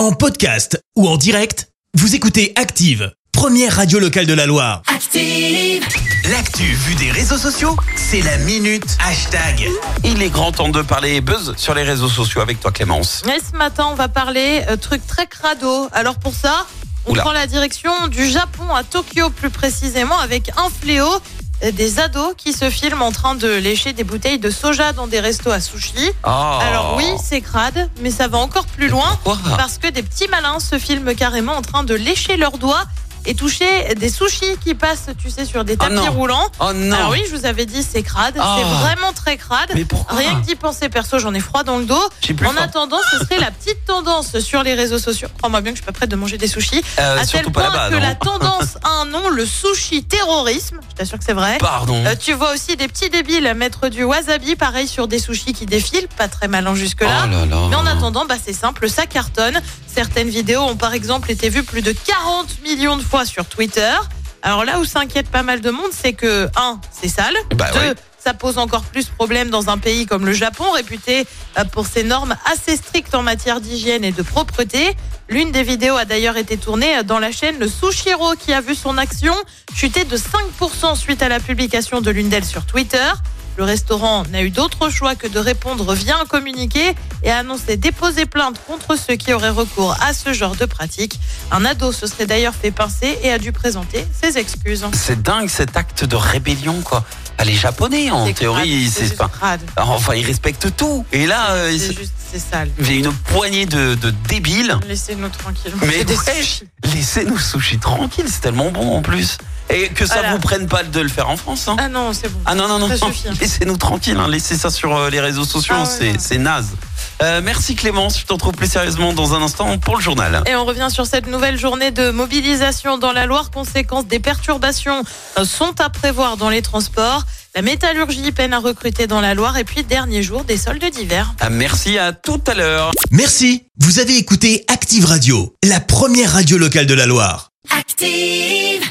En podcast ou en direct, vous écoutez Active, première radio locale de la Loire. Active. L'actu vue des réseaux sociaux, c'est la minute hashtag. Il est grand temps de parler buzz sur les réseaux sociaux avec toi Clémence. Et ce matin, on va parler euh, truc très crado. Alors pour ça, on Oula. prend la direction du Japon à Tokyo plus précisément avec un fléau des ados qui se filment en train de lécher des bouteilles de soja dans des restos à sushi. Oh. Alors oui, c'est crade, mais ça va encore plus loin parce que des petits malins se filment carrément en train de lécher leurs doigts et toucher des sushis qui passent, tu sais, sur des Oh tapis roulants. Oh non. Alors oui, je vous avais dit, c'est crade. Oh. C'est vraiment très crade. Mais pourquoi Rien que d'y penser, perso, j'en ai froid dans le dos. En faim. attendant, ce serait la tendance sur les réseaux sociaux. Crois-moi bien que je suis pas prête de manger des sushis. Euh, à tel point que la tendance a un nom, le sushi terrorisme. Je t'assure que c'est vrai. Pardon. Euh, tu vois aussi des petits débiles mettre du wasabi, pareil sur des sushis qui défilent, pas très malin jusque-là. Oh là là. Mais en attendant, bah, c'est simple, ça cartonne. Certaines vidéos ont par exemple été vues plus de 40 millions de fois sur Twitter. Alors là où s'inquiète pas mal de monde, c'est que, un, c'est sale. Bah deux, ouais. ça pose encore plus problème dans un pays comme le Japon, réputé euh, pour ses normes assez strictes en matière d'hygiène et de propreté. L'une des vidéos a d'ailleurs été tournée euh, dans la chaîne Le Sushiro qui a vu son action chuter de 5% suite à la publication de l'une d'elles sur Twitter. Le restaurant n'a eu d'autre choix que de répondre via un communiqué et a annoncé déposer plainte contre ceux qui auraient recours à ce genre de pratique. Un ado se serait d'ailleurs fait pincer et a dû présenter ses excuses. C'est dingue cet acte de rébellion quoi. Ah, les Japonais en théorie, c'est pas. Enfin, ils respectent tout. Et là, euh, C'est ils- juste, c'est sale. il y a une poignée de, de débiles. Laissez-nous tranquilles. Mais ouais, laissez-nous sushis tranquilles, c'est tellement bon en plus. Et que ça Voilà. vous prenne pas de le faire en France. Hein. Ah non, c'est bon. Ah non, non, non, hein. laissez-nous tranquilles, hein. laissez ça sur euh, les réseaux sociaux, Ah ouais, c'est naze. Euh, merci Clémence, je t'en trouve plus sérieusement dans un instant pour le journal. Et on revient sur cette nouvelle journée de mobilisation dans la Loire. Conséquence des perturbations sont à prévoir dans les transports. La métallurgie peine à recruter dans la Loire. Et puis, dernier jour des soldes d'hiver. Ah, merci, à tout à l'heure. Merci, vous avez écouté Active Radio, la première radio locale de la Loire. Active.